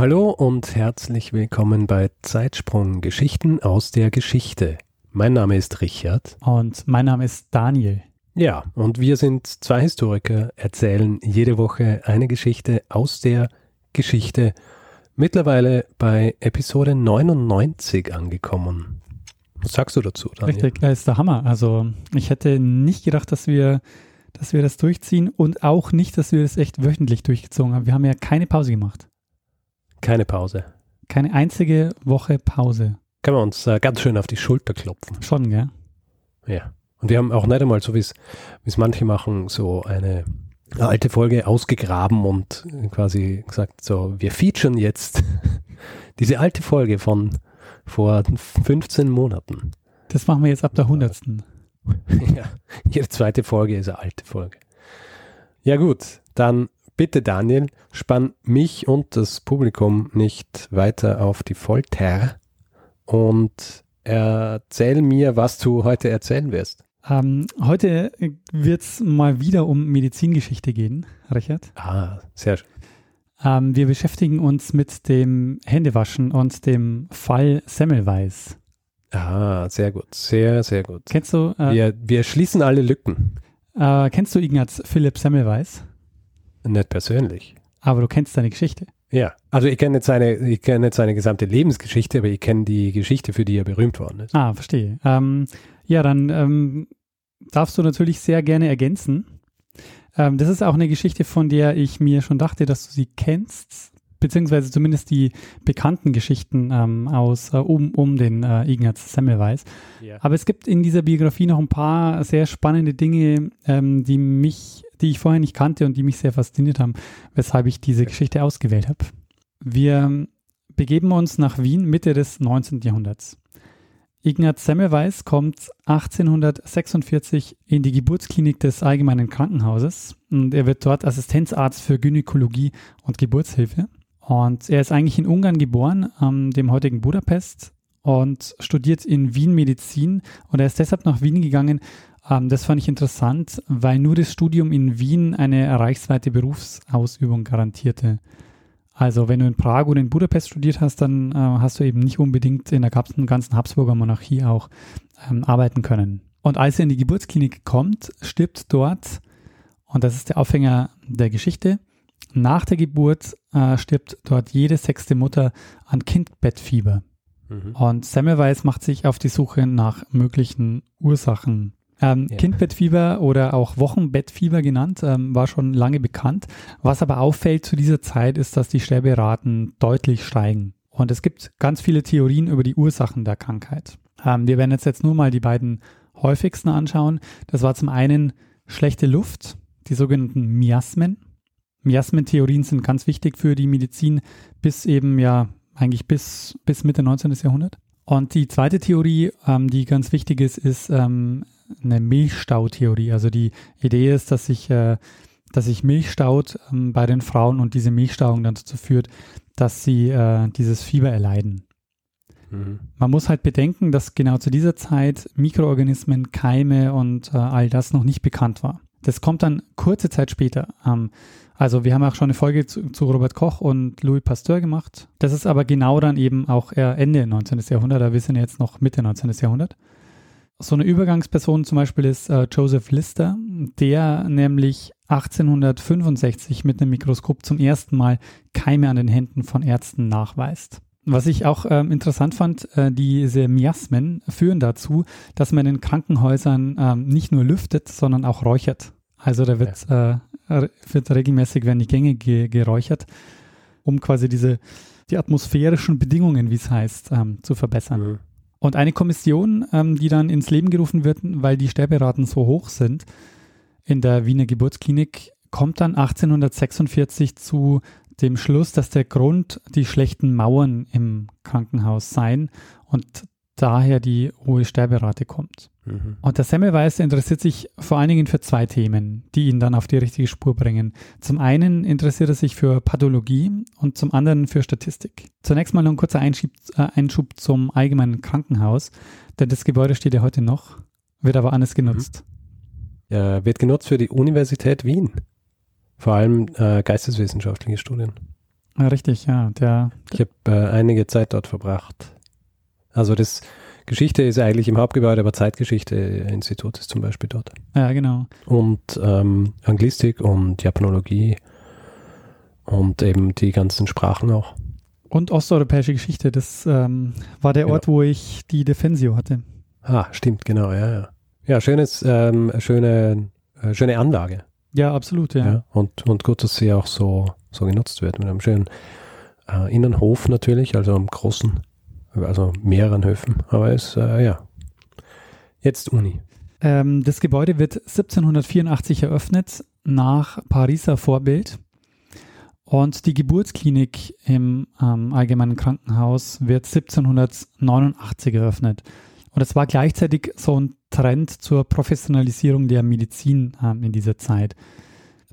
Hallo und herzlich willkommen bei Zeitsprung Geschichten aus der Geschichte. Mein Name ist Richard. Und mein Name ist Daniel. Ja, und wir sind zwei Historiker, erzählen jede Woche eine Geschichte aus der Geschichte. Mittlerweile bei Episode 99 angekommen. Was sagst du dazu, Daniel? Richtig, das ist der Hammer. Also ich hätte nicht gedacht, dass wir, dass wir das durchziehen und auch nicht, dass wir das echt wöchentlich durchgezogen haben. Wir haben ja keine Pause gemacht. Keine Pause. Keine einzige Woche Pause. Können wir uns äh, ganz schön auf die Schulter klopfen. Schon, gell? Ja. Und wir haben auch nicht einmal, so wie es manche machen, so eine alte Folge ausgegraben und quasi gesagt, so, wir featuren jetzt diese alte Folge von vor 15 Monaten. Das machen wir jetzt ab der 100. ja, jede zweite Folge ist eine alte Folge. Ja gut, dann Bitte Daniel, spann mich und das Publikum nicht weiter auf die Folter und erzähl mir, was du heute erzählen wirst. Ähm, heute wird es mal wieder um Medizingeschichte gehen, Richard. Ah, sehr schön. Ähm, wir beschäftigen uns mit dem Händewaschen und dem Fall Semmelweis. Ah, sehr gut, sehr, sehr gut. Kennst du? Äh, wir, wir schließen alle Lücken. Äh, kennst du Ignaz Philipp Semmelweis? Nicht persönlich. Aber du kennst seine Geschichte. Ja, also ich kenne jetzt seine, ich kenne jetzt seine gesamte Lebensgeschichte, aber ich kenne die Geschichte, für die er berühmt worden ist. Ah, verstehe. Ähm, ja, dann ähm, darfst du natürlich sehr gerne ergänzen. Ähm, das ist auch eine Geschichte, von der ich mir schon dachte, dass du sie kennst, beziehungsweise zumindest die bekannten Geschichten ähm, aus äh, um, um den äh, Ignaz Semmelweis. Yeah. Aber es gibt in dieser Biografie noch ein paar sehr spannende Dinge, ähm, die mich die ich vorher nicht kannte und die mich sehr fasziniert haben, weshalb ich diese Geschichte ausgewählt habe. Wir begeben uns nach Wien Mitte des 19. Jahrhunderts. Ignaz Semmelweis kommt 1846 in die Geburtsklinik des Allgemeinen Krankenhauses und er wird dort Assistenzarzt für Gynäkologie und Geburtshilfe. Und er ist eigentlich in Ungarn geboren, ähm, dem heutigen Budapest, und studiert in Wien Medizin. Und er ist deshalb nach Wien gegangen, ähm, das fand ich interessant, weil nur das Studium in Wien eine reichsweite Berufsausübung garantierte. Also wenn du in Prag oder in Budapest studiert hast, dann äh, hast du eben nicht unbedingt in der ganzen Habsburger Monarchie auch ähm, arbeiten können. Und als er in die Geburtsklinik kommt, stirbt dort, und das ist der Aufhänger der Geschichte, nach der Geburt äh, stirbt dort jede sechste Mutter an Kindbettfieber. Mhm. Und Semmelweis macht sich auf die Suche nach möglichen Ursachen ähm, ja. Kindbettfieber oder auch Wochenbettfieber genannt, ähm, war schon lange bekannt. Was aber auffällt zu dieser Zeit ist, dass die Sterberaten deutlich steigen. Und es gibt ganz viele Theorien über die Ursachen der Krankheit. Ähm, wir werden jetzt, jetzt nur mal die beiden häufigsten anschauen. Das war zum einen schlechte Luft, die sogenannten Miasmen. Miasmentheorien sind ganz wichtig für die Medizin bis eben ja eigentlich bis, bis Mitte 19. Jahrhundert. Und die zweite Theorie, ähm, die ganz wichtig ist, ist ähm, eine Milchstautheorie. Also die Idee ist, dass sich, äh, dass sich Milch staut ähm, bei den Frauen und diese Milchstauung dann dazu führt, dass sie äh, dieses Fieber erleiden. Mhm. Man muss halt bedenken, dass genau zu dieser Zeit Mikroorganismen, Keime und äh, all das noch nicht bekannt war. Das kommt dann kurze Zeit später. Ähm, also wir haben auch schon eine Folge zu, zu, Robert Koch und Louis Pasteur gemacht. Das ist aber genau dann eben auch Ende 19. Jahrhundert, da wir sind jetzt noch Mitte 19. Jahrhundert. So eine Übergangsperson zum Beispiel ist äh, Joseph Lister, der nämlich 1865 mit einem Mikroskop zum ersten Mal Keime an den Händen von Ärzten nachweist. Was ich auch ähm, interessant fand, äh, diese Miasmen führen dazu, dass man in Krankenhäusern ähm, nicht nur lüftet, sondern auch räuchert. Also da wird, ja. äh, wird regelmäßig werden die Gänge ge geräuchert, um quasi diese die atmosphärischen Bedingungen, wie es heißt, ähm, zu verbessern. Mhm. Und eine Kommission, ähm, die dann ins Leben gerufen wird, weil die Sterberaten so hoch sind in der Wiener Geburtsklinik, kommt dann 1846 zu dem Schluss, dass der Grund die schlechten Mauern im Krankenhaus seien und daher die hohe Sterberate kommt. Mhm. Und der Semmelweis interessiert sich vor allen Dingen für zwei Themen, die ihn dann auf die richtige Spur bringen. Zum einen interessiert er sich für Pathologie und zum anderen für Statistik. Zunächst mal noch ein kurzer Einschub, äh, Einschub zum allgemeinen Krankenhaus, denn das Gebäude steht ja heute noch, wird aber anders genutzt. Äh, wird genutzt für die Universität Wien. Vor allem äh, geisteswissenschaftliche Studien. Ja, richtig, ja. Der, Ich habe äh, einige Zeit dort verbracht. Also das Geschichte ist eigentlich im Hauptgebäude, aber Zeitgeschichte-Institut ist zum Beispiel dort. ja, genau. Und ähm, Anglistik und Japanologie und eben die ganzen Sprachen auch. Und osteuropäische Geschichte, das ähm, war der Genau. Ort, wo ich die Defensio hatte. Ah, stimmt, genau, ja, ja. Ja, schönes, ähm, schöne, äh, schöne Anlage. Ja, absolut, ja. Ja. Und, und gut, dass sie auch so, so genutzt wird mit einem schönen äh, Innenhof natürlich, also einem großen, also mehreren Höfen. Aber es, äh, ja. Jetzt Uni. Ähm, das Gebäude wird 1784 eröffnet nach Pariser Vorbild. Und die Geburtsklinik im ähm, Allgemeinen Krankenhaus wird 1789 eröffnet. Und es war gleichzeitig so ein Trend zur Professionalisierung der Medizin ähm, in dieser Zeit.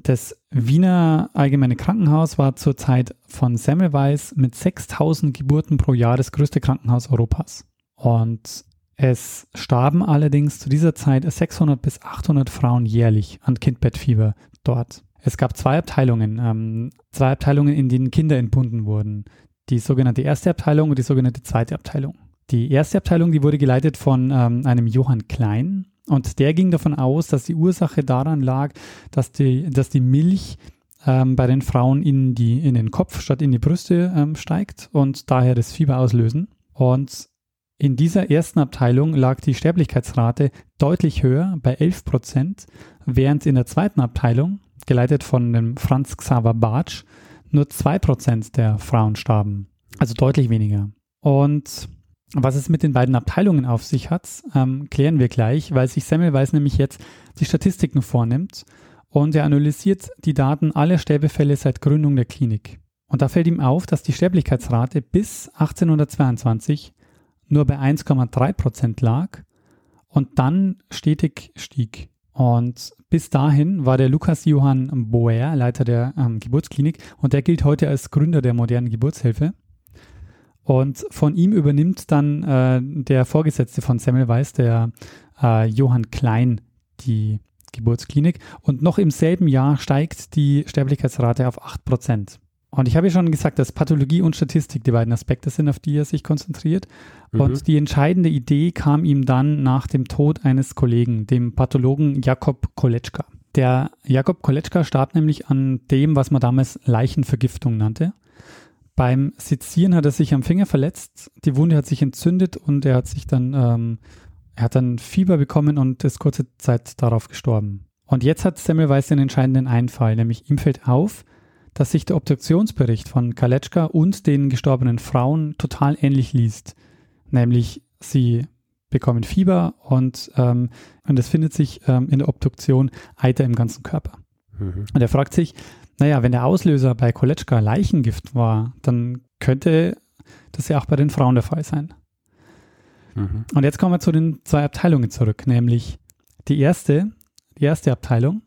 Das Wiener Allgemeine Krankenhaus war zur Zeit von Semmelweis mit 6000 Geburten pro Jahr das größte Krankenhaus Europas. Und es starben allerdings zu dieser Zeit 600 bis 800 Frauen jährlich an Kindbettfieber dort. Es gab zwei Abteilungen, ähm, zwei Abteilungen, in denen Kinder entbunden wurden. Die sogenannte erste Abteilung und die sogenannte zweite Abteilung. Die erste Abteilung, die wurde geleitet von ähm, einem Johann Klein und der ging davon aus, dass die Ursache daran lag, dass die, dass die Milch ähm, bei den Frauen in, die, in den Kopf statt in die Brüste ähm, steigt und daher das Fieber auslösen. Und in dieser ersten Abteilung lag die Sterblichkeitsrate deutlich höher bei 11 Prozent, während in der zweiten Abteilung, geleitet von dem Franz Xaver Bartsch, nur 2 Prozent der Frauen starben. Also deutlich weniger. Und was es mit den beiden Abteilungen auf sich hat, ähm, klären wir gleich, weil sich Semmelweis nämlich jetzt die Statistiken vornimmt und er analysiert die Daten aller Sterbefälle seit Gründung der Klinik. Und da fällt ihm auf, dass die Sterblichkeitsrate bis 1822 nur bei 1,3 Prozent lag und dann stetig stieg. Und bis dahin war der Lukas Johann Boer Leiter der ähm, Geburtsklinik und der gilt heute als Gründer der modernen Geburtshilfe. Und von ihm übernimmt dann äh, der Vorgesetzte von Semmelweis, der äh, Johann Klein, die Geburtsklinik. Und noch im selben Jahr steigt die Sterblichkeitsrate auf 8 Prozent. Und ich habe ja schon gesagt, dass Pathologie und Statistik die beiden Aspekte sind, auf die er sich konzentriert. Mhm. Und die entscheidende Idee kam ihm dann nach dem Tod eines Kollegen, dem Pathologen Jakob Koletschka. Der Jakob Koletschka starb nämlich an dem, was man damals Leichenvergiftung nannte. Beim Sezieren hat er sich am Finger verletzt, die Wunde hat sich entzündet und er hat sich dann, ähm, er hat dann Fieber bekommen und ist kurze Zeit darauf gestorben. Und jetzt hat Semmelweis den entscheidenden Einfall, nämlich ihm fällt auf, dass sich der Obduktionsbericht von Kaletschka und den gestorbenen Frauen total ähnlich liest. Nämlich sie bekommen Fieber und, ähm, und es findet sich ähm, in der Obduktion Eiter im ganzen Körper. Mhm. Und er fragt sich, naja, wenn der Auslöser bei Koletschka Leichengift war, dann könnte das ja auch bei den Frauen der Fall sein. Mhm. Und jetzt kommen wir zu den zwei Abteilungen zurück, nämlich die erste, die erste Abteilung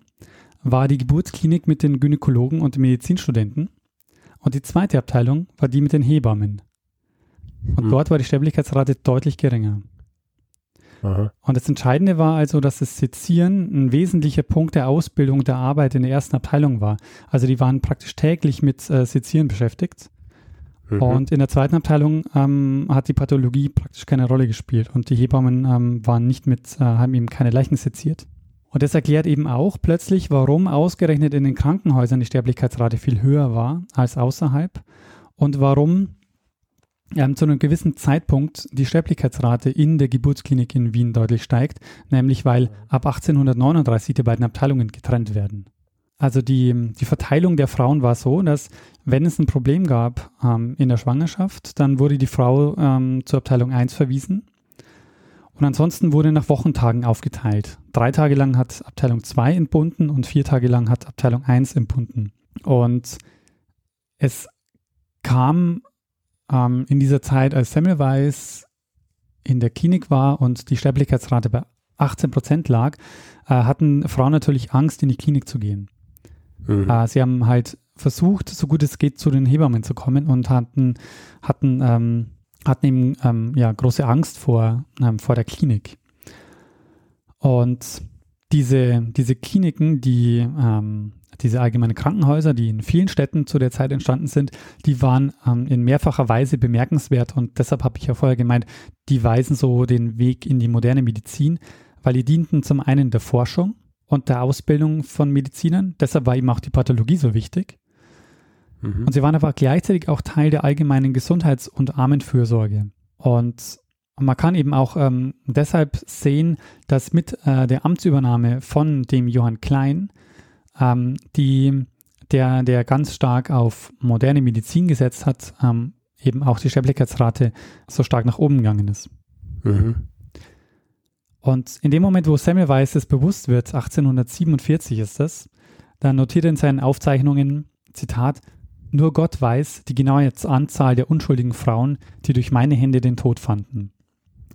war die Geburtsklinik mit den Gynäkologen und den Medizinstudenten und die zweite Abteilung war die mit den Hebammen. Und Mhm. dort war die Sterblichkeitsrate deutlich geringer. Aha. Und das Entscheidende war also, dass das Sezieren ein wesentlicher Punkt der Ausbildung der Arbeit in der ersten Abteilung war. Also die waren praktisch täglich mit äh, Sezieren beschäftigt. Mhm. Und in der zweiten Abteilung ähm, hat die Pathologie praktisch keine Rolle gespielt und die Hebammen ähm, waren nicht mit, äh, haben eben keine Leichen seziert. Und das erklärt eben auch plötzlich, warum ausgerechnet in den Krankenhäusern die Sterblichkeitsrate viel höher war als außerhalb und warum ähm, zu einem gewissen Zeitpunkt die Sterblichkeitsrate in der Geburtsklinik in Wien deutlich steigt, nämlich weil ab 1839 die beiden Abteilungen getrennt werden. Also die, die Verteilung der Frauen war so, dass wenn es ein Problem gab ähm, in der Schwangerschaft, dann wurde die Frau ähm, zur Abteilung 1 verwiesen und ansonsten wurde nach Wochentagen aufgeteilt. Drei Tage lang hat Abteilung 2 entbunden und vier Tage lang hat Abteilung 1 entbunden. Und es kam ähm, in dieser Zeit, als Semmelweis in der Klinik war und die Sterblichkeitsrate bei 18 Prozent lag, äh, hatten Frauen natürlich Angst, in die Klinik zu gehen. Mhm. Äh, sie haben halt versucht, so gut es geht, zu den Hebammen zu kommen und hatten, hatten, ähm, hatten eben ähm, ja, große Angst vor, ähm, vor der Klinik. Und diese, diese Kliniken, die ähm, diese allgemeinen Krankenhäuser, die in vielen Städten zu der Zeit entstanden sind, die waren ähm, in mehrfacher Weise bemerkenswert und deshalb habe ich ja vorher gemeint, die weisen so den Weg in die moderne Medizin, weil die dienten zum einen der Forschung und der Ausbildung von Medizinern, deshalb war eben auch die Pathologie so wichtig. Mhm. Und sie waren aber gleichzeitig auch Teil der allgemeinen Gesundheits- und Armenfürsorge. Und man kann eben auch ähm, deshalb sehen, dass mit äh, der Amtsübernahme von dem Johann Klein ähm, die, der, der ganz stark auf moderne Medizin gesetzt hat, ähm, eben auch die Sterblichkeitsrate so stark nach oben gegangen ist. Mhm. Und in dem Moment, wo Semmelweis es bewusst wird, 1847 ist das, dann notiert er in seinen Aufzeichnungen, Zitat, nur Gott weiß die genaue Anzahl der unschuldigen Frauen, die durch meine Hände den Tod fanden.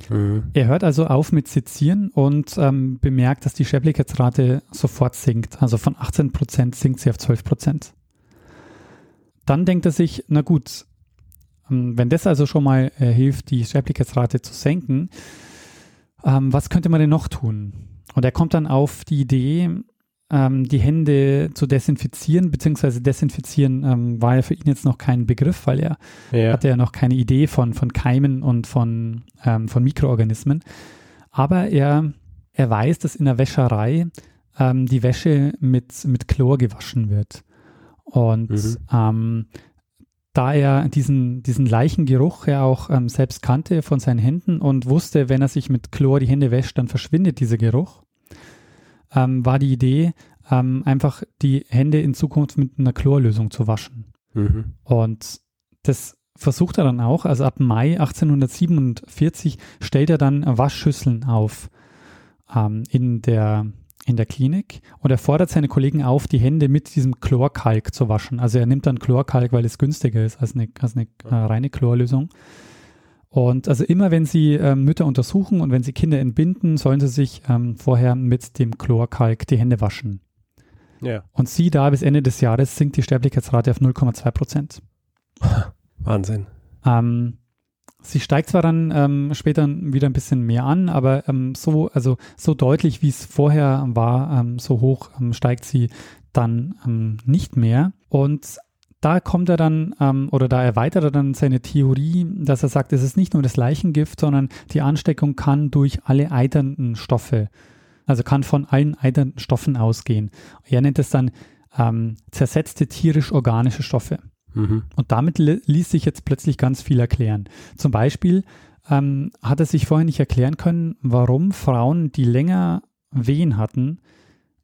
Mhm. Er hört also auf mit Sezieren und ähm, bemerkt, dass die Sterblichkeitsrate sofort sinkt. Also von 18 Prozent sinkt sie auf 12 Prozent. Dann denkt er sich, na gut, ähm, wenn das also schon mal äh, hilft, die Sterblichkeitsrate zu senken, ähm, was könnte man denn noch tun? Und er kommt dann auf die Idee, ähm, die Hände zu desinfizieren, beziehungsweise desinfizieren ähm, war ja für ihn jetzt noch kein Begriff, weil er ja. hatte ja noch keine Idee von, von Keimen und von, ähm, von Mikroorganismen. Aber er, er weiß, dass in der Wäscherei ähm, die Wäsche mit, mit Chlor gewaschen wird. Und mhm. Ähm, da er diesen, diesen Leichengeruch ja auch ähm, selbst kannte von seinen Händen und wusste, wenn er sich mit Chlor die Hände wäscht, dann verschwindet dieser Geruch, ähm, war die Idee, ähm, einfach die Hände in Zukunft mit einer Chlorlösung zu waschen. Mhm. Und das versucht er dann auch. Also ab Mai 1847 stellt er dann Waschschüsseln auf ähm, in der in der Klinik und er fordert seine Kollegen auf, die Hände mit diesem Chlorkalk zu waschen. Also er nimmt dann Chlorkalk, weil es günstiger ist als eine, als eine äh, reine Chlorlösung. Und also immer, wenn Sie ähm, Mütter untersuchen und wenn Sie Kinder entbinden, sollen Sie sich ähm, vorher mit dem Chlorkalk die Hände waschen. Ja. Und Sie da bis Ende des Jahres sinkt die Sterblichkeitsrate auf 0,2 Prozent. Wahnsinn. Ähm, sie steigt zwar dann ähm, später wieder ein bisschen mehr an, aber ähm, so, also so deutlich, wie es vorher war, ähm, so hoch steigt sie dann nicht mehr. Und da kommt er dann ähm, oder da erweitert er dann seine Theorie, dass er sagt, es ist nicht nur das Leichengift, sondern die Ansteckung kann durch alle eiternden Stoffe, also kann von allen eiternden Stoffen ausgehen. Er nennt es dann ähm, zersetzte tierisch-organische Stoffe. Mhm. Und damit ließ sich jetzt plötzlich ganz viel erklären. Zum Beispiel ähm, hat er sich vorher nicht erklären können, warum Frauen, die länger Wehen hatten,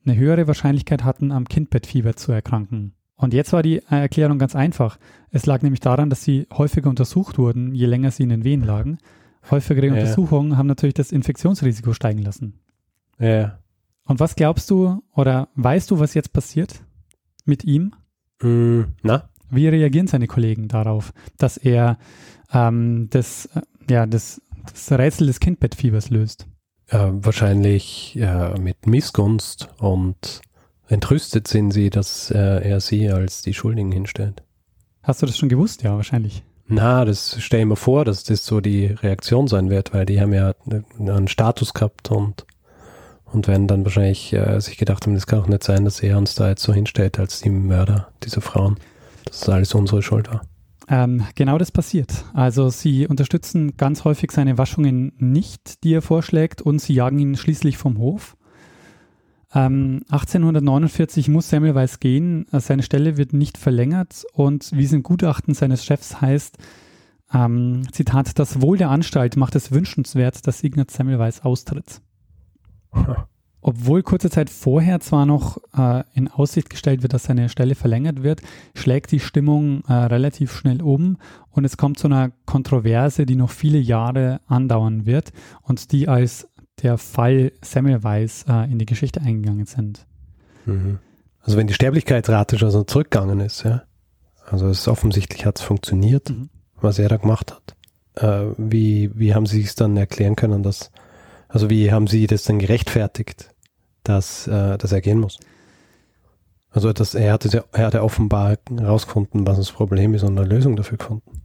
eine höhere Wahrscheinlichkeit hatten, am Kindbettfieber zu erkranken. Und jetzt war die Erklärung ganz einfach. Es lag nämlich daran, dass sie häufiger untersucht wurden, je länger sie in den Wehen lagen. Häufigere ja. Untersuchungen haben natürlich das Infektionsrisiko steigen lassen. Ja. Und was glaubst du oder weißt du, was jetzt passiert mit ihm? Mm, na? Wie reagieren seine Kollegen darauf, dass er ähm, das, äh, ja, das, das Rätsel des Kindbettfiebers löst? Äh, wahrscheinlich äh, mit Missgunst und Entrüstet sind sie, dass äh, er sie als die Schuldigen hinstellt. Hast du das schon gewusst? Ja, wahrscheinlich. Na, das stell ich mir vor, dass das so die Reaktion sein wird, weil die haben ja einen Status gehabt und, und werden dann wahrscheinlich äh, sich gedacht haben, das kann auch nicht sein, dass er uns da jetzt so hinstellt als die Mörder dieser Frauen. Dass das alles unsere Schuld war. Ähm, genau das passiert. Also sie unterstützen ganz häufig seine Waschungen nicht, die er vorschlägt, und sie jagen ihn schließlich vom Hof. Ähm, 1849 muss Semmelweis gehen, äh, seine Stelle wird nicht verlängert. Und wie es im Gutachten seines Chefs heißt, ähm, Zitat, das Wohl der Anstalt macht es wünschenswert, dass Ignaz Semmelweis austritt. Obwohl kurze Zeit vorher zwar noch äh, in Aussicht gestellt wird, dass seine Stelle verlängert wird, schlägt die Stimmung äh, relativ schnell um. Und es kommt zu einer Kontroverse, die noch viele Jahre andauern wird und die als der Fall Semmelweis äh, in die Geschichte eingegangen sind. Mhm. Also wenn die Sterblichkeitsrate schon so zurückgegangen ist, ja. Also es ist offensichtlich hat es funktioniert, Mhm. was er da gemacht hat. Äh, wie, wie haben Sie es dann erklären können, dass, also wie haben Sie das dann gerechtfertigt, dass, äh, dass er gehen muss? Also dass er hat, es ja- er hat ja offenbar herausgefunden, was das Problem ist und eine Lösung dafür gefunden.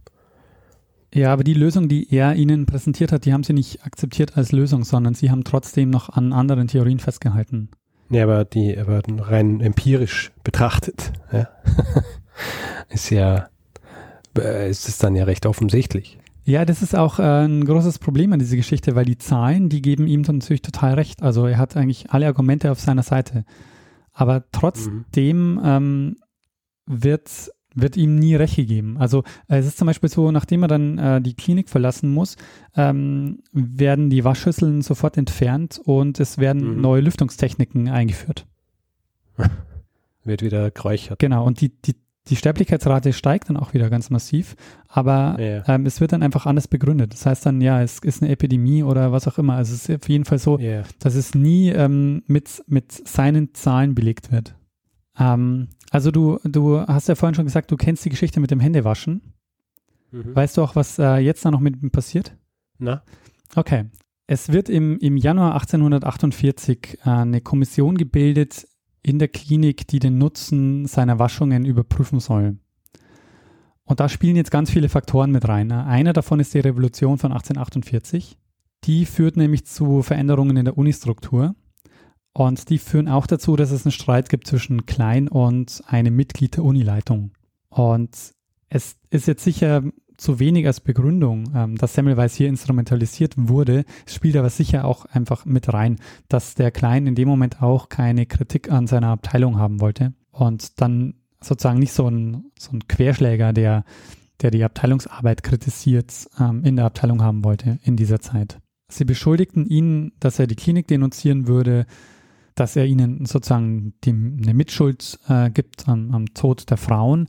Ja, aber die Lösung, die er ihnen präsentiert hat, die haben sie nicht akzeptiert als Lösung, sondern sie haben trotzdem noch an anderen Theorien festgehalten. Ja, aber die, aber rein empirisch betrachtet, ja, ist ja, äh, ist es dann ja recht offensichtlich. Ja, das ist auch äh, ein großes Problem an dieser Geschichte, weil die Zahlen, die geben ihm dann natürlich total recht. Also er hat eigentlich alle Argumente auf seiner Seite. Aber trotzdem ähm, wird, wird ihm nie Recht gegeben. Also äh, es ist zum Beispiel so, nachdem er dann äh, die Klinik verlassen muss, ähm, werden die Waschschüsseln sofort entfernt und es werden Mhm. neue Lüftungstechniken eingeführt. Wird wieder geräuchert. Genau, und die, die, die Sterblichkeitsrate steigt dann auch wieder ganz massiv, aber Ja. ähm, es wird dann einfach anders begründet. Das heißt dann, ja, es ist eine Epidemie oder was auch immer. Also es ist auf jeden Fall so, Ja. dass es nie ähm, mit, mit seinen Zahlen belegt wird. Ähm, also du, du hast ja vorhin schon gesagt, du kennst die Geschichte mit dem Händewaschen. Mhm. Weißt du auch, was äh, jetzt da noch mit ihm passiert? Na? Okay. Es wird im, im Januar 1848 äh, eine Kommission gebildet in der Klinik, die den Nutzen seiner Waschungen überprüfen soll. Und da spielen jetzt ganz viele Faktoren mit rein. Einer davon ist die Revolution von 1848. Die führt nämlich zu Veränderungen in der Unistruktur. Und die führen auch dazu, dass es einen Streit gibt zwischen Klein und einem Mitglied der Unileitung. Und es ist jetzt sicher zu wenig als Begründung, ähm, dass Semmelweis hier instrumentalisiert wurde. Es spielt aber sicher auch einfach mit rein, dass der Klein in dem Moment auch keine Kritik an seiner Abteilung haben wollte und dann sozusagen nicht so ein, so ein Querschläger, der, der die Abteilungsarbeit kritisiert, ähm, in der Abteilung haben wollte in dieser Zeit. Sie beschuldigten ihn, dass er die Klinik denunzieren würde, dass er ihnen sozusagen die, eine Mitschuld äh, gibt am, am Tod der Frauen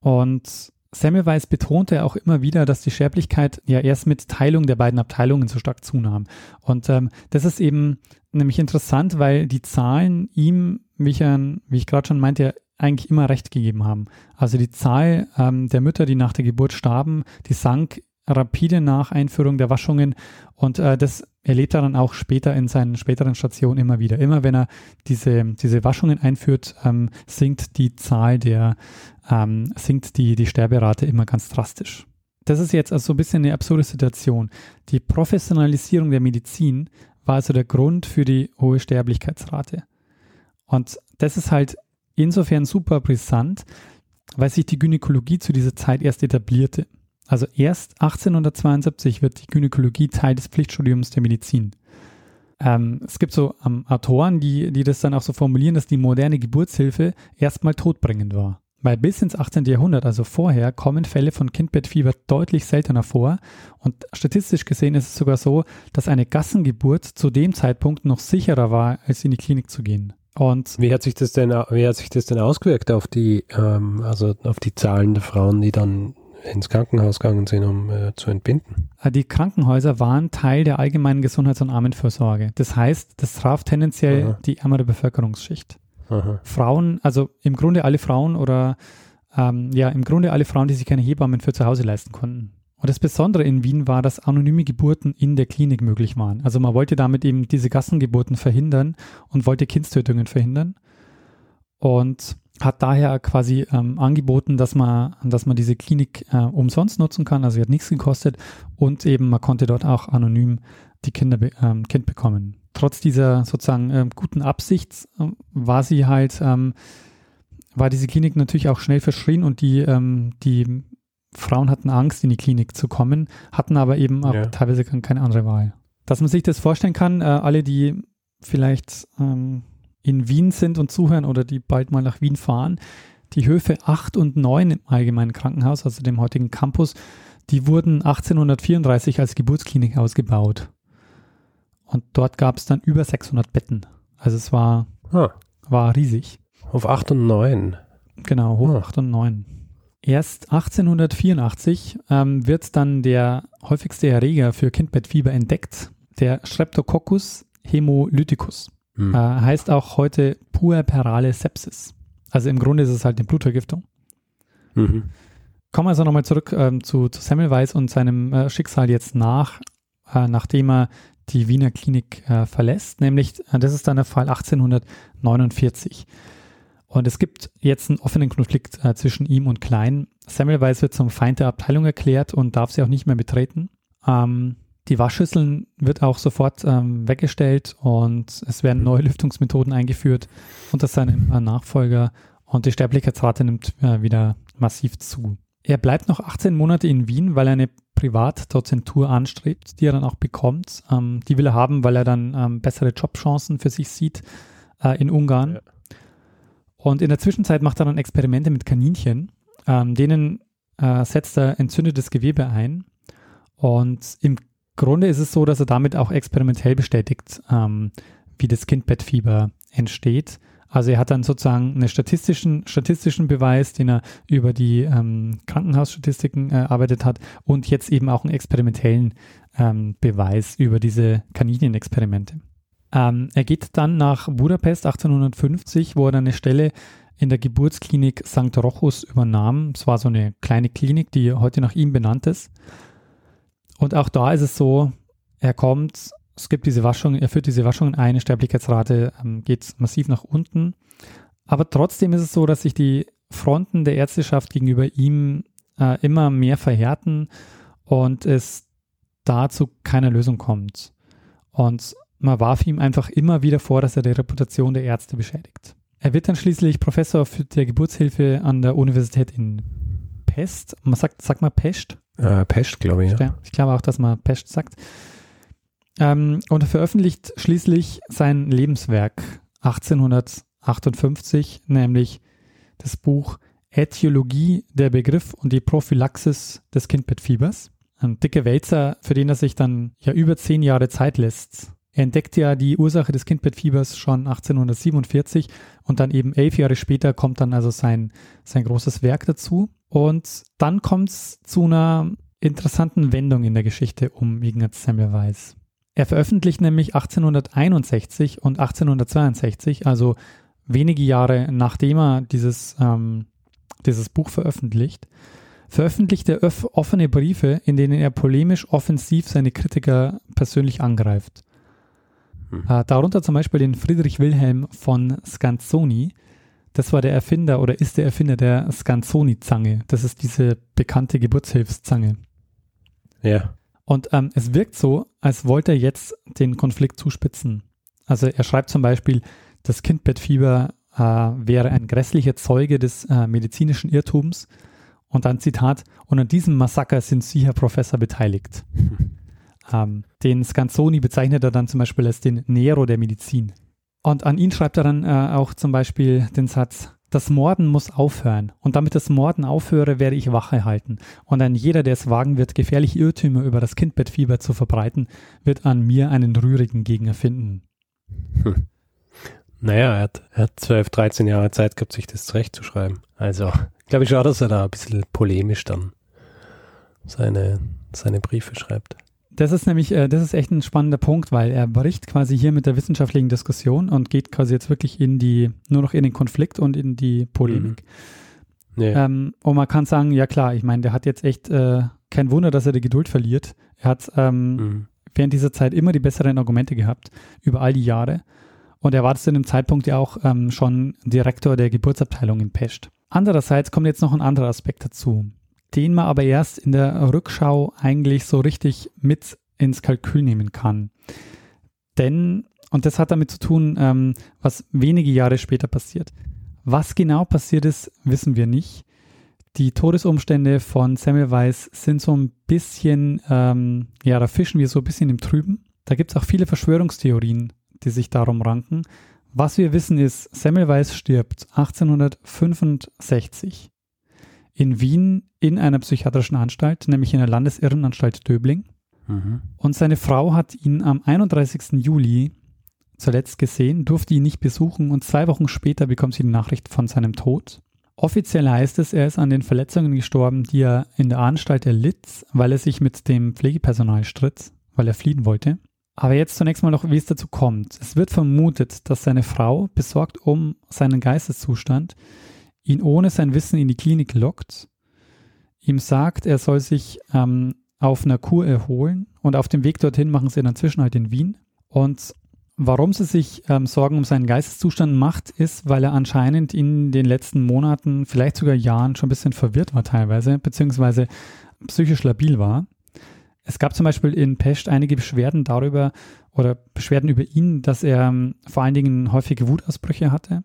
und Semmelweis betonte auch immer wieder, dass die Sterblichkeit ja erst mit Teilung der beiden Abteilungen so stark zunahm. Und ähm, das ist eben nämlich interessant, weil die Zahlen ihm, wie ich, äh, wie ich gerade schon meinte, eigentlich immer recht gegeben haben. Also die Zahl ähm, der Mütter, die nach der Geburt starben, die sank rapide nach Einführung der Waschungen und äh, das erlebt er dann auch später in seinen späteren Stationen immer wieder. Immer wenn er diese, diese Waschungen einführt, ähm, sinkt die Zahl der, ähm, sinkt die, die Sterberate immer ganz drastisch. Das ist jetzt also so ein bisschen eine absurde Situation. Die Professionalisierung der Medizin war also der Grund für die hohe Sterblichkeitsrate. Und das ist halt insofern super brisant, weil sich die Gynäkologie zu dieser Zeit erst etablierte. Also erst 1872 wird die Gynäkologie Teil des Pflichtstudiums der Medizin. Ähm, es gibt so ähm, Autoren, die, die das dann auch so formulieren, dass die moderne Geburtshilfe erstmal todbringend war. Weil bis ins 18. Jahrhundert, also vorher, kommen Fälle von Kindbettfieber deutlich seltener vor. Und statistisch gesehen ist es sogar so, dass eine Gassengeburt zu dem Zeitpunkt noch sicherer war, als in die Klinik zu gehen. Und Wie hat sich das denn, wie hat sich das denn ausgewirkt auf die, ähm, also auf die Zahlen der Frauen, die dann ins Krankenhaus gegangen sind, um äh, zu entbinden? Äh, Die Krankenhäuser waren Teil der allgemeinen Gesundheits- und Armenfürsorge. Das heißt, das traf tendenziell Aha. die ärmere Bevölkerungsschicht. Aha. Frauen, also im Grunde alle Frauen oder ähm, ja, im Grunde alle Frauen, die sich keine Hebammen für zu Hause leisten konnten. Und das Besondere in Wien war, dass anonyme Geburten in der Klinik möglich waren. Also man wollte damit eben diese Gassengeburten verhindern und wollte Kindstötungen verhindern. Und hat daher quasi ähm, angeboten, dass man, dass man diese Klinik äh, umsonst nutzen kann, also sie hat nichts gekostet und eben man konnte dort auch anonym die Kinder ähm, Kind bekommen. Trotz dieser sozusagen ähm, guten Absicht ähm, war sie halt, ähm, war diese Klinik natürlich auch schnell verschrien und die, ähm, die Frauen hatten Angst, in die Klinik zu kommen, hatten aber eben auch Ja. teilweise keine andere Wahl. Dass man sich das vorstellen kann, äh, alle, die vielleicht ähm, in Wien sind und zuhören oder die bald mal nach Wien fahren, die Höfe 8 und 9 im Allgemeinen Krankenhaus, also dem heutigen Campus, die wurden 1834 als Geburtsklinik ausgebaut. Und dort gab es dann über 600 Betten. Also es war, Ah, war riesig. auf 8 und 9. Genau, hoch Ah. 8 und 9. Erst 1884 ähm, wird dann der häufigste Erreger für Kindbettfieber entdeckt, der Streptococcus hemolyticus. Hm. Äh, heißt auch heute puerperale Sepsis. Also im Grunde ist es halt eine Blutvergiftung. Mhm. Kommen wir also nochmal zurück ähm, zu, zu Semmelweis und seinem äh, Schicksal jetzt nach, äh, nachdem er die Wiener Klinik äh, verlässt, nämlich äh, das ist dann der Fall 1849. Und es gibt jetzt einen offenen Konflikt äh, zwischen ihm und Klein. Semmelweis wird zum Feind der Abteilung erklärt und darf sie auch nicht mehr betreten. Ähm, die Waschschüsseln wird auch sofort ähm, weggestellt und es werden neue Lüftungsmethoden eingeführt unter seinem äh, Nachfolger und die Sterblichkeitsrate nimmt äh, wieder massiv zu. Er bleibt noch 18 Monate in Wien, weil er eine Privatdozentur anstrebt, die er dann auch bekommt. Ähm, die will er haben, weil er dann ähm, bessere Jobchancen für sich sieht äh, in Ungarn. Ja. Und in der Zwischenzeit macht er dann Experimente mit Kaninchen, ähm, denen äh, setzt er entzündetes Gewebe ein. Und im Grunde ist es so, dass er damit auch experimentell bestätigt, ähm, wie das Kindbettfieber entsteht. Also er hat dann sozusagen einen statistischen, statistischen Beweis, den er über die ähm, Krankenhausstatistiken äh, erarbeitet hat und jetzt eben auch einen experimentellen ähm, Beweis über diese Kaninchenexperimente. Ähm, er geht dann nach Budapest 1850, wo er dann eine Stelle in der Geburtsklinik St. Rochus übernahm. Es war so eine kleine Klinik, die heute nach ihm benannt ist. Und auch da ist es so, er kommt, es gibt diese Waschung, er führt diese Waschungen ein, die Sterblichkeitsrate ähm, geht massiv nach unten. Aber trotzdem ist es so, dass sich die Fronten der Ärzteschaft gegenüber ihm äh, immer mehr verhärten und es da zu keiner Lösung kommt. Und man warf ihm einfach immer wieder vor, dass er die Reputation der Ärzte beschädigt. Er wird dann schließlich Professor für der Geburtshilfe an der Universität in Pest. Man sagt, sagt man Pest? Äh, Pest, glaube ich. Ja. Ich glaube auch, dass man Pest sagt. Ähm, und er veröffentlicht schließlich sein Lebenswerk 1858, nämlich das Buch Äthiologie, der Begriff und die Prophylaxis des Kindbettfiebers. Ein dicker Wälzer, für den er sich dann ja über zehn Jahre Zeit lässt, er entdeckt ja die Ursache des Kindbettfiebers schon 1847 und dann eben elf Jahre später kommt dann also sein, sein großes Werk dazu. Und dann kommt es zu einer interessanten Wendung in der Geschichte um Ignaz Semmelweis. Er veröffentlicht nämlich 1861 und 1862, also wenige Jahre nachdem er dieses, ähm, dieses Buch veröffentlicht, veröffentlicht er offene Briefe, in denen er polemisch offensiv seine Kritiker persönlich angreift. Hm. Äh, darunter zum Beispiel den Friedrich Wilhelm von Scanzoni. Das war der Erfinder oder ist der Erfinder der Scanzoni-Zange. Das ist diese bekannte Geburtshilfszange. Ja. Und ähm, es wirkt so, als wollte er jetzt den Konflikt zuspitzen. Also er schreibt zum Beispiel, das Kindbettfieber äh, wäre ein grässlicher Zeuge des äh, medizinischen Irrtums. Und dann Zitat, und an diesem Massaker sind Sie, Herr Professor, beteiligt. Hm. Ähm, den Scanzoni bezeichnet er dann zum Beispiel als den Nero der Medizin. Und an ihn schreibt er dann äh, auch zum Beispiel den Satz, das Morden muss aufhören. Und damit das Morden aufhöre, werde ich Wache halten. Und ein jeder, der es wagen wird, gefährliche Irrtümer über das Kindbettfieber zu verbreiten, wird an mir einen rührigen Gegner finden. Hm. Naja, er hat, er hat 12, 13 Jahre Zeit gehabt, sich das zurechtzuschreiben. Also, glaube ich schon, dass er da ein bisschen polemisch dann seine, seine Briefe schreibt. Das ist nämlich, äh, das ist echt ein spannender Punkt, weil er bricht quasi hier mit der wissenschaftlichen Diskussion und geht quasi jetzt wirklich in die, nur noch in den Konflikt und in die Polemik. Mhm. Ja. Ähm, und man kann sagen, ja klar, ich meine, der hat jetzt echt äh, kein Wunder, dass er die Geduld verliert. Er hat ähm, mhm. während dieser Zeit immer die besseren Argumente gehabt, über all die Jahre. Und er war zu dem Zeitpunkt ja auch ähm, schon Direktor der Geburtsabteilung in Pest. Andererseits kommt jetzt noch ein anderer Aspekt dazu den man aber erst in der Rückschau eigentlich so richtig mit ins Kalkül nehmen kann. Denn, und das hat damit zu tun, ähm, was wenige Jahre später passiert. Was genau passiert ist, wissen wir nicht. Die Todesumstände von Semmelweis sind so ein bisschen, ähm, ja, da fischen wir so ein bisschen im Trüben. Da gibt es auch viele Verschwörungstheorien, die sich darum ranken. Was wir wissen ist, Semmelweis stirbt 1865 in Wien in einer psychiatrischen Anstalt, nämlich in der Landesirrenanstalt Döbling. Mhm. Und seine Frau hat ihn am 31. Juli zuletzt gesehen, durfte ihn nicht besuchen und zwei Wochen später bekommt sie die Nachricht von seinem Tod. Offiziell heißt es, er ist an den Verletzungen gestorben, die er in der Anstalt erlitt, weil er sich mit dem Pflegepersonal stritt, weil er fliehen wollte. Aber jetzt zunächst mal noch, wie es dazu kommt. Es wird vermutet, dass seine Frau, besorgt um seinen Geisteszustand, ihn ohne sein Wissen in die Klinik lockt, ihm sagt, er soll sich ähm, auf einer Kur erholen und auf dem Weg dorthin machen sie dann Zwischenhalt in Wien. Und warum sie sich ähm, Sorgen um seinen Geisteszustand macht, ist, weil er anscheinend in den letzten Monaten, vielleicht sogar Jahren schon ein bisschen verwirrt war teilweise, beziehungsweise psychisch labil war. Es gab zum Beispiel in Pest einige Beschwerden darüber oder Beschwerden über ihn, dass er ähm, vor allen Dingen häufige Wutausbrüche hatte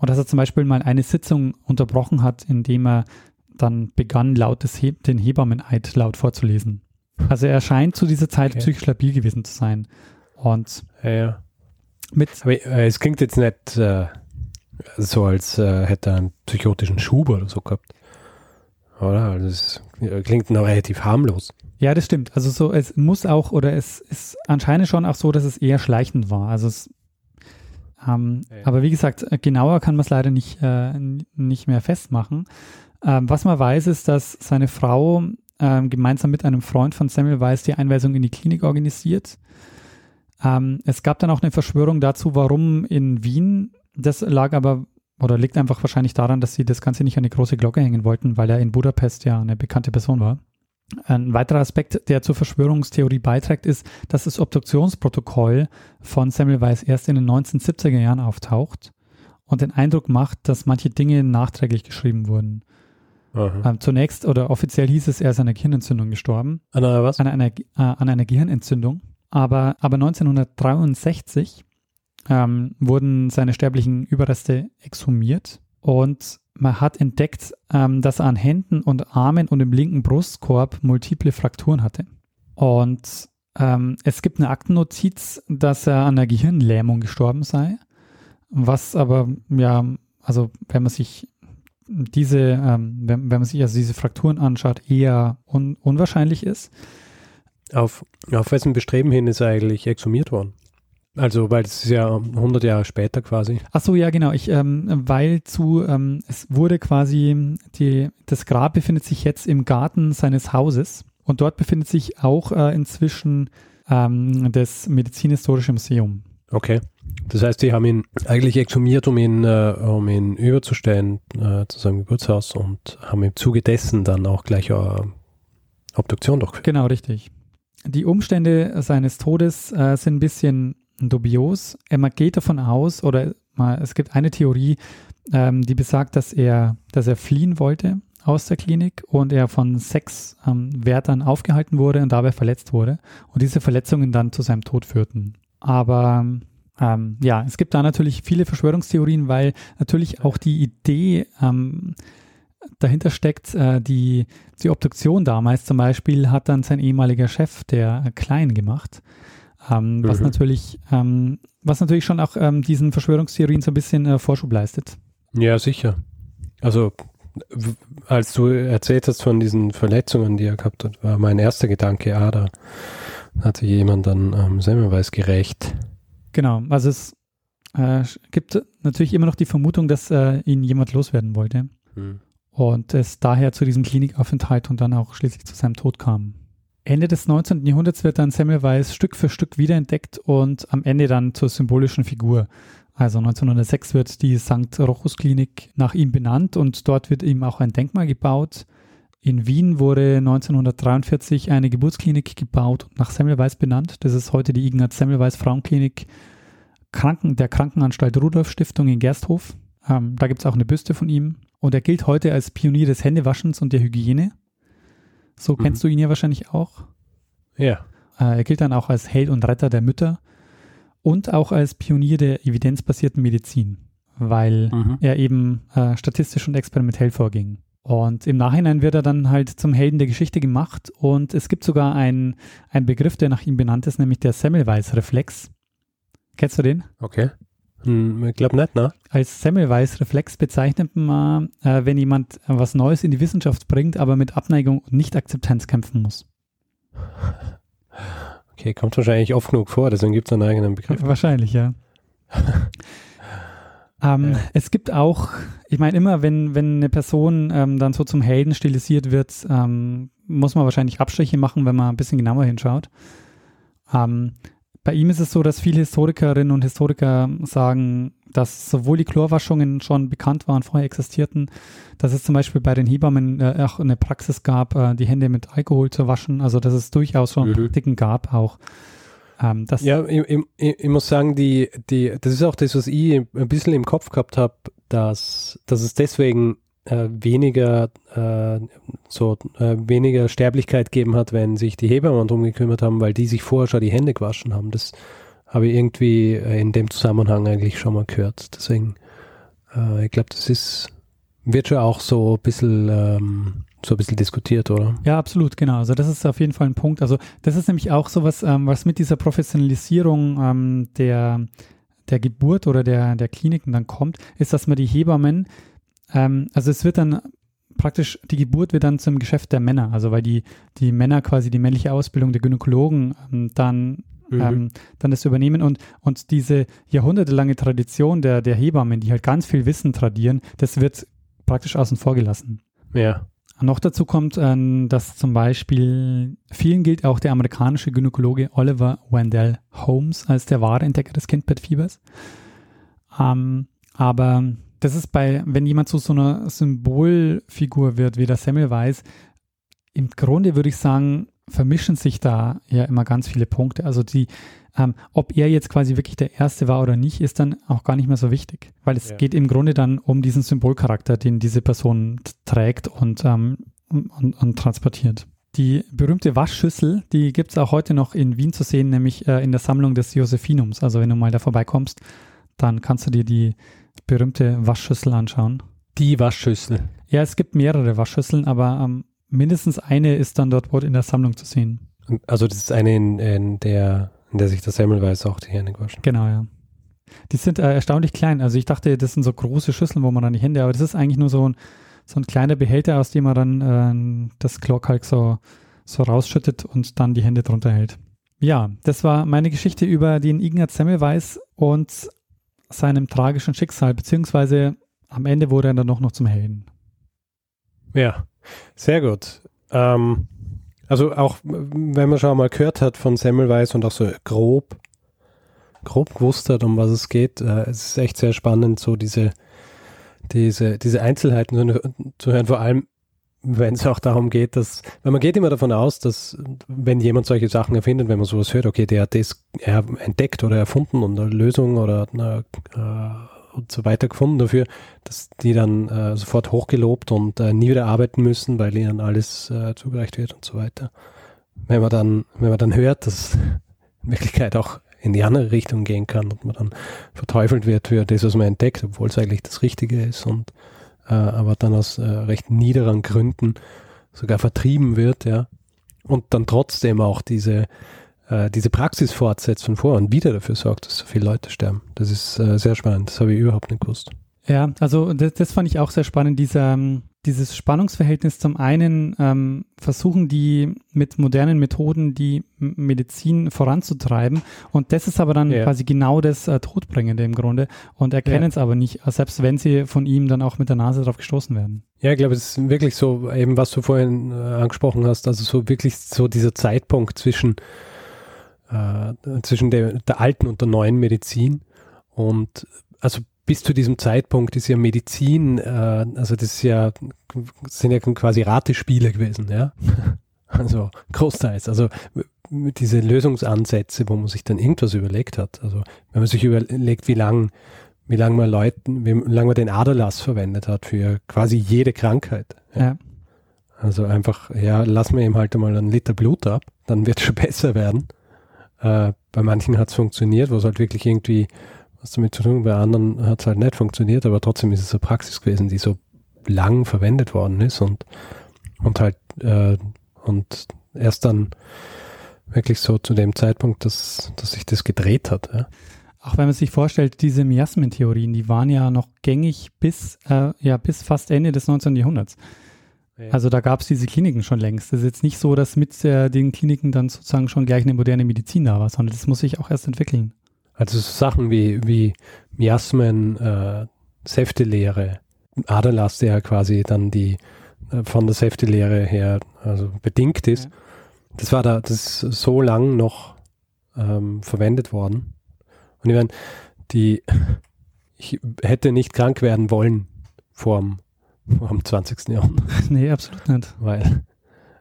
und dass er zum Beispiel mal eine Sitzung unterbrochen hat, indem er dann begann, laut des He den Hebammeneid laut vorzulesen. Also er scheint zu dieser Zeit okay. psychisch labil gewesen zu sein. Und ja, ja. mit. Aber äh, es klingt jetzt nicht äh, so, als äh, hätte er einen psychotischen Schub oder so gehabt. Oder? Also es klingt noch relativ harmlos. Ja, das stimmt. Also so, es muss auch, oder es ist anscheinend schon auch so, dass es eher schleichend war. Also es, ähm, ja. aber wie gesagt, genauer kann man es leider nicht, äh, nicht mehr festmachen. Ähm, was man weiß, ist, dass seine Frau ähm, gemeinsam mit einem Freund von Samuel Weiss die Einweisung in die Klinik organisiert. Ähm, es gab dann auch eine Verschwörung dazu, warum in Wien. Das lag aber oder liegt einfach wahrscheinlich daran, dass sie das Ganze nicht an die große Glocke hängen wollten, weil er in Budapest ja eine bekannte Person war. Ein weiterer Aspekt, der zur Verschwörungstheorie beiträgt, ist, dass das Obduktionsprotokoll von Samuel Weiss erst in den 1970er Jahren auftaucht und den Eindruck macht, dass manche Dinge nachträglich geschrieben wurden. Ähm, zunächst oder offiziell hieß es, er ist an einer Gehirnentzündung gestorben. An einer was? An einer, äh, an einer Gehirnentzündung. Aber, aber 1963 ähm, wurden seine sterblichen Überreste exhumiert und man hat entdeckt, ähm, dass er an Händen und Armen und im linken Brustkorb multiple Frakturen hatte. Und ähm, es gibt eine Aktennotiz, dass er an einer Gehirnlähmung gestorben sei, was aber, ja, also wenn man sich diese, ähm, wenn, wenn man sich also diese Frakturen anschaut, eher un unwahrscheinlich ist. Auf, auf wessen Bestreben hin ist er eigentlich exhumiert worden? Also, weil es ist ja 100 Jahre später quasi. Ach so, ja, genau. Ich, ähm, weil zu, ähm, es wurde quasi, die, das Grab befindet sich jetzt im Garten seines Hauses und dort befindet sich auch äh, inzwischen ähm, das Medizinhistorische Museum. Okay. Das heißt, die haben ihn eigentlich exhumiert, um ihn, äh, um ihn überzustellen äh, zu seinem Geburtshaus und haben im Zuge dessen dann auch gleich eine Obduktion durchgeführt. Genau, richtig. Die Umstände seines Todes äh, sind ein bisschen dubios. Man geht davon aus, oder mal, es gibt eine Theorie, ähm, die besagt, dass er, dass er fliehen wollte aus der Klinik und er von sechs ähm, Wärtern aufgehalten wurde und dabei verletzt wurde und diese Verletzungen dann zu seinem Tod führten. Aber ähm, ja, es gibt da natürlich viele Verschwörungstheorien, weil natürlich auch die Idee ähm, dahinter steckt, äh, die, die Obduktion damals zum Beispiel hat dann sein ehemaliger Chef, der Klein, gemacht. Ähm, mhm. was natürlich, ähm, was natürlich schon auch ähm, diesen Verschwörungstheorien so ein bisschen äh, Vorschub leistet. Ja, sicher. Also als du erzählt hast von diesen Verletzungen, die er gehabt hat, war mein erster Gedanke, ah, da hat sich jemand dann ähm, Semmelweis gerecht. Genau, also es äh, gibt natürlich immer noch die Vermutung, dass äh, ihn jemand loswerden wollte. Hm. Und es daher zu diesem Klinikaufenthalt und dann auch schließlich zu seinem Tod kam. Ende des 19. Jahrhunderts wird dann Semmelweis Stück für Stück wiederentdeckt und am Ende dann zur symbolischen Figur. Also 1906 wird die St. Rochus Klinik nach ihm benannt und dort wird ihm auch ein Denkmal gebaut. In Wien wurde 1943 eine Geburtsklinik gebaut und nach Semmelweis benannt. Das ist heute die Ignaz Semmelweis Frauenklinik Kranken, der Krankenanstalt Rudolf Stiftung in Gersthof. Ähm, da gibt es auch eine Büste von ihm. Und er gilt heute als Pionier des Händewaschens und der Hygiene. So mhm. kennst du ihn ja wahrscheinlich auch. Ja. Äh, er gilt dann auch als Held und Retter der Mütter und auch als Pionier der evidenzbasierten Medizin, weil mhm. er eben äh, statistisch und experimentell vorging. Und im Nachhinein wird er dann halt zum Helden der Geschichte gemacht und es gibt sogar einen Begriff, der nach ihm benannt ist, nämlich der Semmelweis-Reflex. Kennst du den? Okay. Hm, ich glaube nicht, ne? Als Semmelweis-Reflex bezeichnet man, äh, wenn jemand was Neues in die Wissenschaft bringt, aber mit Abneigung und Nicht-Akzeptanz kämpfen muss. Okay, kommt wahrscheinlich oft genug vor, deswegen gibt es einen eigenen Begriff. Wahrscheinlich, ja. Ähm, ja. Es gibt auch, ich meine, immer wenn, wenn eine Person ähm, dann so zum Helden stilisiert wird, ähm, muss man wahrscheinlich Abstriche machen, wenn man ein bisschen genauer hinschaut. Ähm, bei ihm ist es so, dass viele Historikerinnen und Historiker sagen, dass sowohl die Chlorwaschungen schon bekannt waren, vorher existierten, dass es zum Beispiel bei den Hebammen äh, auch eine Praxis gab, äh, die Hände mit Alkohol zu waschen, also dass es durchaus schon mhm. Praktiken gab auch. Ähm, ja, ich, ich, ich, muss sagen, die, die, das ist auch das, was ich ein bisschen im Kopf gehabt habe, dass, dass es deswegen äh, weniger äh, so äh, weniger Sterblichkeit gegeben hat, wenn sich die Hebammen drum gekümmert haben, weil die sich vorher schon die Hände gewaschen haben. Das habe ich irgendwie äh, in dem Zusammenhang eigentlich schon mal gehört. Deswegen, äh, ich glaube, das ist, wird schon auch so ein bisschen, ähm, so ein bisschen diskutiert, oder? Ja, absolut, genau. Also das ist auf jeden Fall ein Punkt. Also das ist nämlich auch so was, ähm, was mit dieser Professionalisierung ähm, der, der Geburt oder der, der Kliniken dann kommt, ist, dass man die Hebammen, ähm, also es wird dann praktisch, die Geburt wird dann zum Geschäft der Männer, also weil die, die Männer quasi die männliche Ausbildung der Gynäkologen ähm, dann mhm. ähm, dann das übernehmen und, und diese jahrhundertelange Tradition der, der Hebammen, die halt ganz viel Wissen tradieren, das wird praktisch außen vor gelassen. Ja. Noch dazu kommt, äh, dass zum Beispiel vielen gilt auch der amerikanische Gynäkologe Oliver Wendell Holmes als der wahre Entdecker des Kindbettfiebers. Ähm, aber das ist bei, wenn jemand zu so einer Symbolfigur wird wie der Semmelweis, im Grunde würde ich sagen, vermischen sich da ja immer ganz viele Punkte. Also die, ähm, ob er jetzt quasi wirklich der Erste war oder nicht, ist dann auch gar nicht mehr so wichtig, weil es ja. geht im Grunde dann um diesen Symbolcharakter, den diese Person trägt und, ähm, und, und, transportiert. Die berühmte Waschschüssel, die gibt es auch heute noch in Wien zu sehen, nämlich äh, in der Sammlung des Josephinums. Also wenn du mal da vorbeikommst, dann kannst du dir die berühmte Waschschüssel anschauen. Die Waschschüssel. Ja, es gibt mehrere Waschschüsseln, aber ähm, mindestens eine ist dann dort in der Sammlung zu sehen. Also das ist eine, in, in der, in der sich der Semmelweis auch die Hände waschen. Genau, ja. Die sind äh, erstaunlich klein. Also ich dachte, das sind so große Schüsseln, wo man dann die Hände, aber das ist eigentlich nur so ein, so ein kleiner Behälter, aus dem man dann äh, das Chlorkalk so, so rausschüttet und dann die Hände drunter hält. Ja, das war meine Geschichte über den Ignaz Semmelweis und seinem tragischen Schicksal, beziehungsweise am Ende wurde er dann noch, noch zum Helden. Ja, sehr gut. Ähm, also auch, wenn man schon mal gehört hat von Semmelweis und auch so grob, grob gewusst hat, um was es geht, äh, es ist echt sehr spannend, so diese, diese, diese Einzelheiten zu hören, vor allem, wenn es auch darum geht, dass, weil man geht immer davon aus, dass wenn jemand solche Sachen erfindet, wenn man sowas hört, okay, der hat das entdeckt oder erfunden und eine Lösung oder eine, äh, und so weiter gefunden dafür, dass die dann äh, sofort hochgelobt und äh, nie wieder arbeiten müssen, weil ihnen alles äh, zugereicht wird und so weiter. Wenn man dann, wenn man dann hört, dass in Wirklichkeit auch in die andere Richtung gehen kann und man dann verteufelt wird für das, was man entdeckt, obwohl es eigentlich das Richtige ist und äh, aber dann aus äh, recht niederen Gründen sogar vertrieben wird, ja. Und dann trotzdem auch diese äh, diese Praxis fortsetzt von vor und wieder dafür sorgt, dass so viele Leute sterben. Das ist äh, sehr spannend. Das habe ich überhaupt nicht gewusst. Ja, also das, das fand ich auch sehr spannend, dieser, ähm, dieses Spannungsverhältnis. Zum einen ähm, versuchen die mit modernen Methoden die Medizin voranzutreiben und das ist aber dann ja. quasi genau das äh, Todbringende im Grunde und erkennen es ja. aber nicht, selbst wenn sie von ihm dann auch mit der Nase drauf gestoßen werden. Ja, ich glaube, es ist wirklich so, eben was du vorhin äh, angesprochen hast, also so wirklich so dieser Zeitpunkt zwischen äh, zwischen der, der alten und der neuen Medizin. Und also bis zu diesem Zeitpunkt ist ja Medizin, äh, also das ist ja, sind ja quasi Ratespiele gewesen, ja. Also großteils. Also diese Lösungsansätze, wo man sich dann irgendwas überlegt hat. Also wenn man sich überlegt, wie lang, wie lange man Leuten, wie lange man den Aderlass verwendet hat für quasi jede Krankheit. Ja. ja. Also einfach, ja, lass mir eben halt einmal einen Liter Blut ab, dann wird es schon besser werden. Äh, bei manchen hat es funktioniert, wo es halt wirklich irgendwie was damit zu tun, bei anderen hat es halt nicht funktioniert, aber trotzdem ist es eine Praxis gewesen, die so lang verwendet worden ist und, und halt äh, und erst dann wirklich so zu dem Zeitpunkt, dass, dass sich das gedreht hat. Ja. Auch wenn man sich vorstellt, diese Miasmentheorien, die waren ja noch gängig bis, äh, ja, bis fast Ende des 19. Jahrhunderts. Also da gab es diese Kliniken schon längst. Es ist jetzt nicht so, dass mit äh, den Kliniken dann sozusagen schon gleich eine moderne Medizin da war, sondern das muss sich auch erst entwickeln. Also so Sachen wie, wie Miasmen, äh, Säftelehre, Aderlass, der ja quasi dann die äh, von der Säftelehre her also bedingt ist. Ja. Das war da, das ist so lang noch ähm, verwendet worden. Und ich meine, die, ich hätte nicht krank werden wollen vorm, vorm 20. Jahrhundert. Nee, absolut nicht. Weil,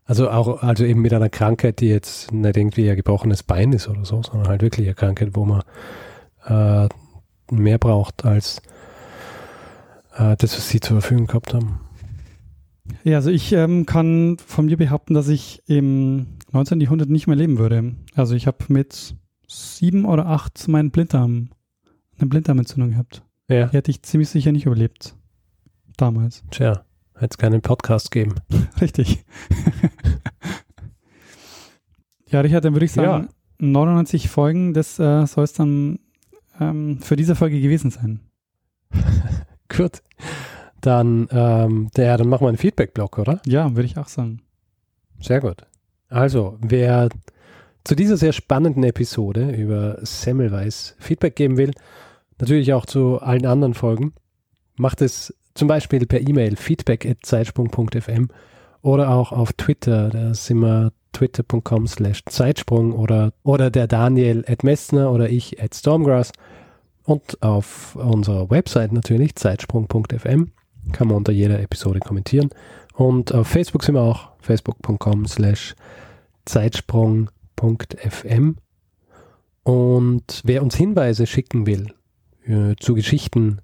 also auch, also eben mit einer Krankheit, die jetzt nicht irgendwie ein gebrochenes Bein ist oder so, sondern halt wirklich eine Krankheit, wo man äh, mehr braucht als äh, das, was sie zur Verfügung gehabt haben. Ja, also ich ähm, kann von mir behaupten, dass ich im 19. Jahrhundert nicht mehr leben würde. Also ich habe mit sieben oder acht meinen Blinddarm, eine Blinddarmentzündung gehabt. Ja, Die hätte ich ziemlich sicher nicht überlebt. Damals. tja, hätte es keinen Podcast geben. Richtig. ja, Richard, dann würde ich sagen, 99 Folgen, das äh, soll es dann ähm, für diese Folge gewesen sein. Gut. Dann, ähm, ja, dann machen wir einen Feedback-Block, oder? Ja, würde ich auch sagen. Sehr gut. Also, wer zu dieser sehr spannenden Episode über Semmelweis Feedback geben will, natürlich auch zu allen anderen Folgen, macht es zum Beispiel per E-Mail feedback.zeitsprung.fm oder auch auf Twitter, da sind wir twitter.com slash Zeitsprung oder, oder der Daniel at Messner oder ich at Stormgrass. Und auf unserer Website natürlich zeitsprung.fm kann man unter jeder Episode kommentieren. Und auf Facebook sind wir auch facebook.com slash zeitsprung.fm und wer uns Hinweise schicken will äh, zu Geschichten,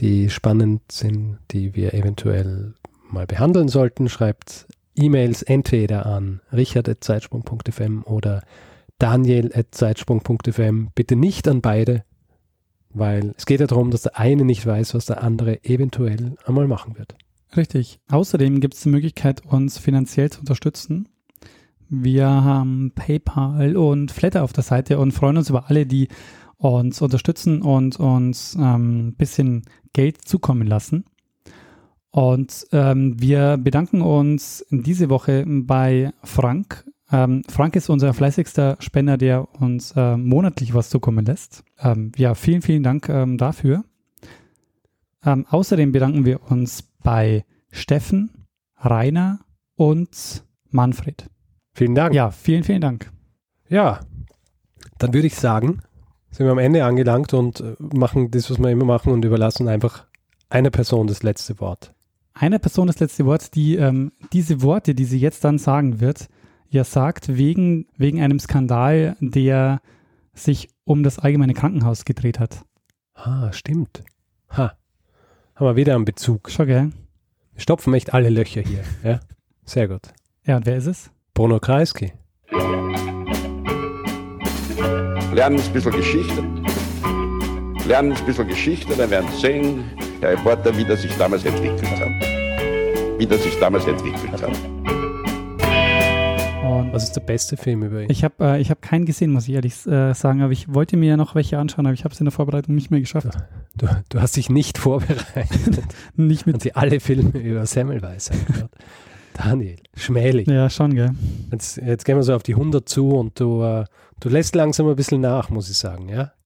die spannend sind, die wir eventuell mal behandeln sollten, schreibt E-Mails entweder an richard.zeitsprung.fm oder daniel.zeitsprung.fm. Bitte nicht an beide, weil es geht ja darum, dass der eine nicht weiß, was der andere eventuell einmal machen wird. Richtig. Außerdem gibt es die Möglichkeit, uns finanziell zu unterstützen. Wir haben PayPal und Flatter auf der Seite und freuen uns über alle, die uns unterstützen und uns ähm, ein bisschen Geld zukommen lassen. Und ähm, wir bedanken uns diese Woche bei Frank. Ähm, Frank ist unser fleißigster Spender, der uns äh, monatlich was zukommen lässt. Ähm, ja, vielen, vielen Dank ähm, dafür. Ähm, außerdem bedanken wir uns bei Steffen, Rainer und Manfred. Vielen Dank. Ja, vielen, vielen Dank. Ja, dann würde ich sagen, sind wir am Ende angelangt und äh, machen das, was wir immer machen und überlassen einfach einer Person das letzte Wort. Eine Person das letzte Wort, die ähm, diese Worte, die sie jetzt dann sagen wird, ja sagt, wegen, wegen einem Skandal, der sich um das allgemeine Krankenhaus gedreht hat. Ah, stimmt. Ha. Haben wir wieder einen Bezug. Schon, gell? Wir stopfen echt alle Löcher hier. Ja, sehr gut. Ja, und wer ist es? Bruno Kreisky. Lernen ein bisschen Geschichte. Lernen ein bisschen Geschichte, dann werden Sie sehen, der Reporter, wie das sich damals entwickelt hat. Wie das sich damals entwickelt hat. Und Was ist der beste Film über ihn? ich habe äh, ich hab keinen gesehen, muss ich ehrlich äh, sagen, aber ich wollte mir ja noch welche anschauen, aber ich habe es in der Vorbereitung nicht mehr geschafft. Du, du hast dich nicht vorbereitet Nicht und mit. sie alle Filme über Semmelweis angehört. Daniel, schmählich. Ja, schon, gell? Jetzt, jetzt gehen wir so auf die 100 zu und du, äh, du lässt langsam ein bisschen nach, muss ich sagen, ja?